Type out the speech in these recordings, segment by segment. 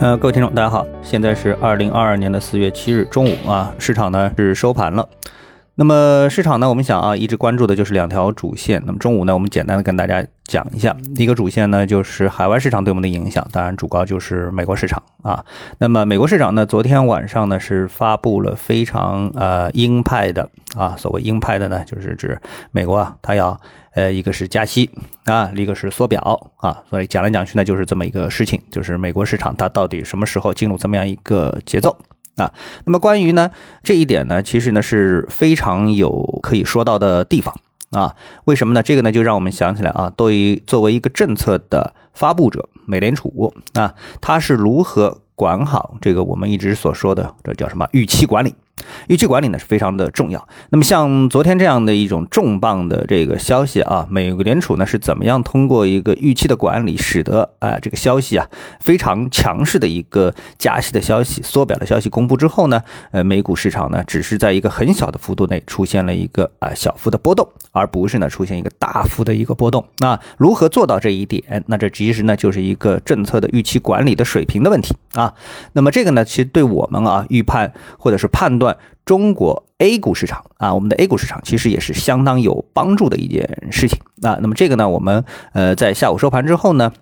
呃，各位听众，大家好，现在是二零二二年的四月七日中午啊，市场呢是收盘了。那么市场呢，我们想啊，一直关注的就是两条主线。那么中午呢，我们简单的跟大家讲一下，第一个主线呢就是海外市场对我们的影响，当然主高就是美国市场啊。那么美国市场呢，昨天晚上呢是发布了非常呃鹰派的啊，所谓鹰派的呢，就是指美国啊，它要呃一个是加息啊，一个是缩表啊，所以讲来讲去呢就是这么一个事情，就是美国市场它到底什么时候进入这么样一个节奏？啊，那么关于呢这一点呢，其实呢是非常有可以说到的地方啊。为什么呢？这个呢就让我们想起来啊，对于作为一个政策的发布者，美联储啊，它是如何管好这个我们一直所说的这叫什么预期管理？预期管理呢是非常的重要。那么像昨天这样的一种重磅的这个消息啊，美联储呢是怎么样通过一个预期的管理，使得啊这个消息啊非常强势的一个加息的消息、缩表的消息公布之后呢，呃美股市场呢只是在一个很小的幅度内出现了一个啊小幅的波动，而不是呢出现一个大幅的一个波动。那如何做到这一点？那这其实呢就是一个政策的预期管理的水平的问题啊。那么这个呢其实对我们啊预判或者是判断。中国 A 股市场啊，我们的 A 股市场其实也是相当有帮助的一件事情啊。那么这个呢，我们呃在下午收盘之后呢。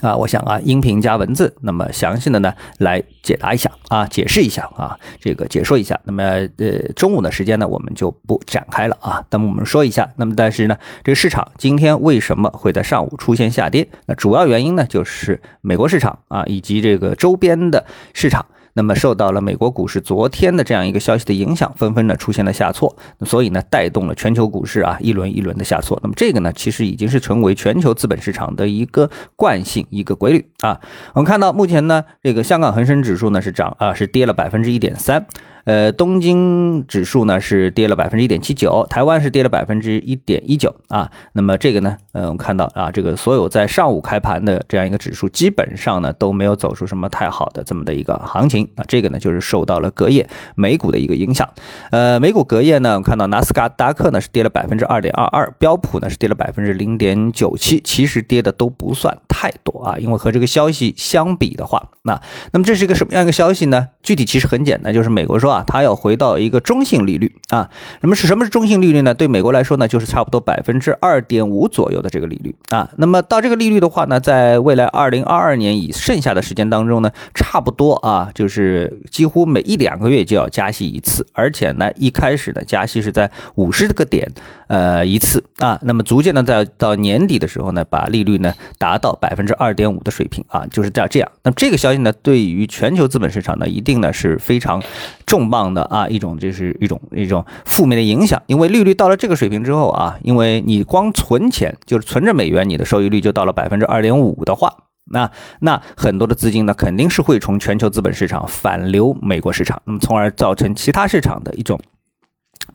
啊，我想啊，音频加文字，那么详细的呢来解答一下啊，解释一下啊，这个解说一下。那么呃，中午的时间呢，我们就不展开了啊。那么我们说一下，那么但是呢，这个市场今天为什么会在上午出现下跌？那主要原因呢，就是美国市场啊，以及这个周边的市场。那么受到了美国股市昨天的这样一个消息的影响，纷纷呢出现了下挫，所以呢带动了全球股市啊一轮一轮的下挫。那么这个呢其实已经是成为全球资本市场的一个惯性一个规律啊。我们看到目前呢这个香港恒生指数呢是涨啊是跌了百分之一点三。呃，东京指数呢是跌了百分之一点七九，台湾是跌了百分之一点一九啊。那么这个呢，呃，我们看到啊，这个所有在上午开盘的这样一个指数，基本上呢都没有走出什么太好的这么的一个行情啊。这个呢就是受到了隔夜美股的一个影响。呃，美股隔夜呢，我们看到纳斯达克呢是跌了百分之二点二二，标普呢是跌了百分之零点九七，其实跌的都不算太多啊。因为和这个消息相比的话，那那么这是一个什么样一个消息呢？具体其实很简单，就是美国说。啊，它要回到一个中性利率啊，那么是什么是中性利率呢？对美国来说呢，就是差不多百分之二点五左右的这个利率啊。那么到这个利率的话呢，在未来二零二二年以剩下的时间当中呢，差不多啊，就是是几乎每一两个月就要加息一次，而且呢，一开始呢加息是在五十个点呃一次啊，那么逐渐的在到年底的时候呢，把利率呢达到百分之二点五的水平啊，就是这样这样。那么这个消息呢，对于全球资本市场呢，一定呢是非常。重磅的啊，一种就是一种一种负面的影响，因为利率到了这个水平之后啊，因为你光存钱就是存着美元，你的收益率就到了百分之二点五的话，那那很多的资金呢肯定是会从全球资本市场反流美国市场，那么从而造成其他市场的一种。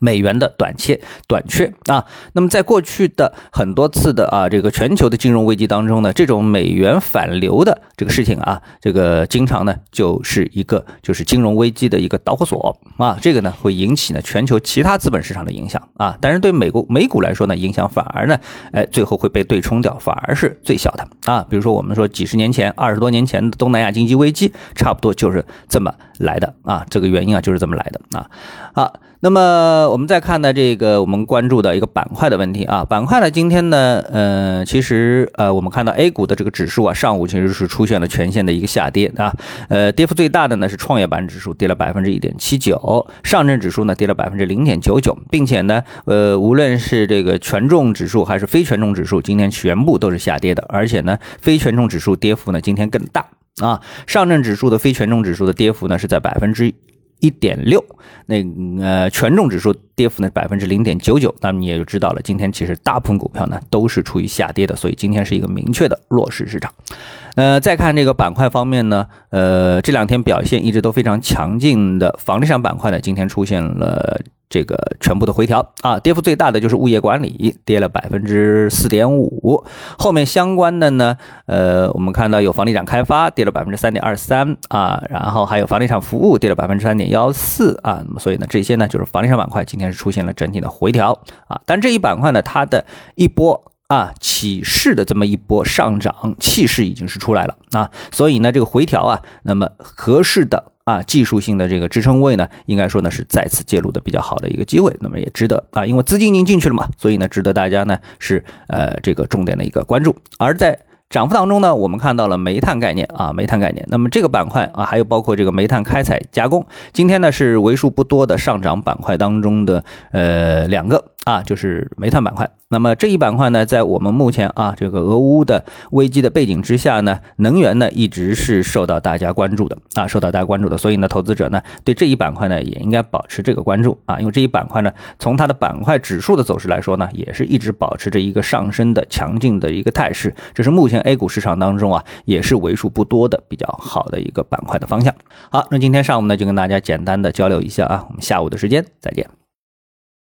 美元的短缺，短缺啊。那么在过去的很多次的啊这个全球的金融危机当中呢，这种美元反流的这个事情啊，这个经常呢就是一个就是金融危机的一个导火索啊。这个呢会引起呢全球其他资本市场的影响啊。但是对美国美股来说呢，影响反而呢，哎最后会被对冲掉，反而是最小的啊。比如说我们说几十年前、二十多年前的东南亚经济危机，差不多就是这么来的啊。这个原因啊就是这么来的啊。好。那么我们再看呢，这个我们关注的一个板块的问题啊，板块呢，今天呢，呃，其实呃，我们看到 A 股的这个指数啊，上午其实是出现了全线的一个下跌啊，呃，跌幅最大的呢是创业板指数跌了百分之一点七九，上证指数呢跌了百分之零点九九，并且呢，呃，无论是这个权重指数还是非权重指数，今天全部都是下跌的，而且呢，非权重指数跌幅呢今天更大啊，上证指数的非权重指数的跌幅呢是在百分之。一点六，那呃权重指数跌幅呢百分之零点九九，那么你也就知道了，今天其实大部分股票呢都是处于下跌的，所以今天是一个明确的弱势市场。呃，再看这个板块方面呢，呃这两天表现一直都非常强劲的房地产板块呢，今天出现了。这个全部的回调啊，跌幅最大的就是物业管理，跌了百分之四点五。后面相关的呢，呃，我们看到有房地产开发跌了百分之三点二三啊，然后还有房地产服务跌了百分之三点幺四啊。那么所以呢，这些呢就是房地产板块今天是出现了整体的回调啊。但这一板块呢，它的一波啊起势的这么一波上涨气势已经是出来了啊，所以呢这个回调啊，那么合适的啊技术性的这个支撑位呢，应该说呢是再次介入的比较好的一个机会，那么也值得啊，因为资金已经进去了嘛，所以呢值得大家呢是呃这个重点的一个关注，而在。涨幅当中呢，我们看到了煤炭概念啊，煤炭概念。那么这个板块啊，还有包括这个煤炭开采加工，今天呢是为数不多的上涨板块当中的呃两个。啊，就是煤炭板块。那么这一板块呢，在我们目前啊这个俄乌的危机的背景之下呢，能源呢一直是受到大家关注的啊，受到大家关注的。所以呢，投资者呢对这一板块呢也应该保持这个关注啊，因为这一板块呢从它的板块指数的走势来说呢，也是一直保持着一个上升的强劲的一个态势。这是目前 A 股市场当中啊也是为数不多的比较好的一个板块的方向。好，那今天上午呢就跟大家简单的交流一下啊，我们下午的时间再见。